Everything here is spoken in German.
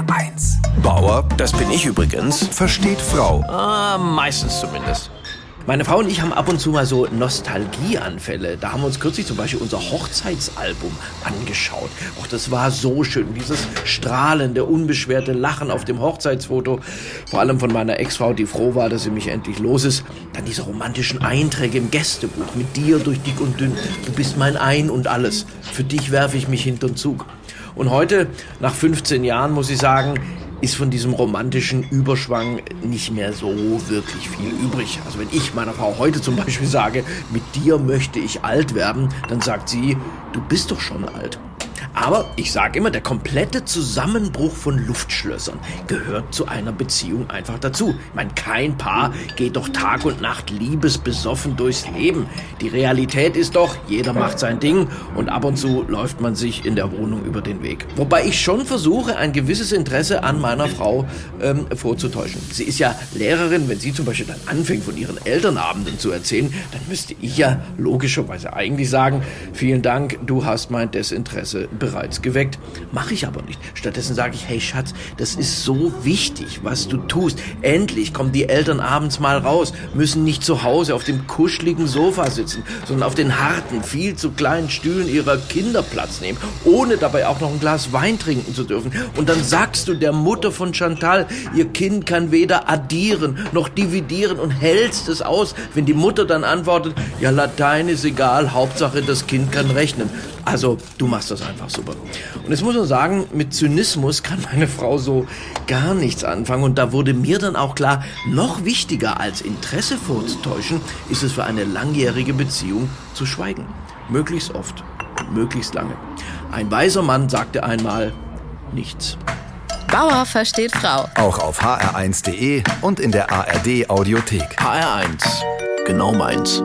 HR1. Bauer, das bin ich übrigens, Versteht Frau. ah, meistens zumindest. Meine Frau und ich haben ab und zu mal so Nostalgieanfälle. Da haben wir uns kürzlich zum Beispiel unser Hochzeitsalbum angeschaut. Och, das war so schön. Dieses strahlende, unbeschwerte Lachen auf dem Hochzeitsfoto. Vor allem von meiner Ex-Frau, die froh war, dass sie mich endlich los ist. Dann diese romantischen Einträge im Gästebuch. Mit dir durch dick und dünn. Du bist mein Ein und alles. Für dich werfe ich mich hinterm Zug. Und heute, nach 15 Jahren, muss ich sagen, ist von diesem romantischen Überschwang nicht mehr so wirklich viel übrig. Also wenn ich meiner Frau heute zum Beispiel sage, mit dir möchte ich alt werden, dann sagt sie, du bist doch schon alt. Aber ich sage immer, der komplette Zusammenbruch von Luftschlössern gehört zu einer Beziehung einfach dazu. Ich meine, kein Paar geht doch Tag und Nacht liebesbesoffen durchs Leben. Die Realität ist doch, jeder macht sein Ding und ab und zu läuft man sich in der Wohnung über den Weg. Wobei ich schon versuche, ein gewisses Interesse an meiner Frau ähm, vorzutäuschen. Sie ist ja Lehrerin, wenn sie zum Beispiel dann anfängt, von ihren Elternabenden zu erzählen, dann müsste ich ja logischerweise eigentlich sagen, vielen Dank, du hast mein Desinteresse bereits geweckt. Mache ich aber nicht. Stattdessen sage ich, hey Schatz, das ist so wichtig, was du tust. Endlich kommen die Eltern abends mal raus, müssen nicht zu Hause auf dem kuscheligen Sofa sitzen, sondern auf den harten, viel zu kleinen Stühlen ihrer Kinder Platz nehmen, ohne dabei auch noch ein Glas Wein trinken zu dürfen. Und dann sagst du der Mutter von Chantal, ihr Kind kann weder addieren noch dividieren und hältst es aus, wenn die Mutter dann antwortet, ja Latein ist egal, Hauptsache das Kind kann rechnen. Also, du machst das einfach super. Und jetzt muss man sagen, mit Zynismus kann meine Frau so gar nichts anfangen. Und da wurde mir dann auch klar, noch wichtiger als Interesse vorzutäuschen, ist es für eine langjährige Beziehung zu schweigen. Möglichst oft und möglichst lange. Ein weiser Mann sagte einmal, nichts. Bauer versteht Frau. Auch auf hr1.de und in der ARD Audiothek. HR1, genau meins.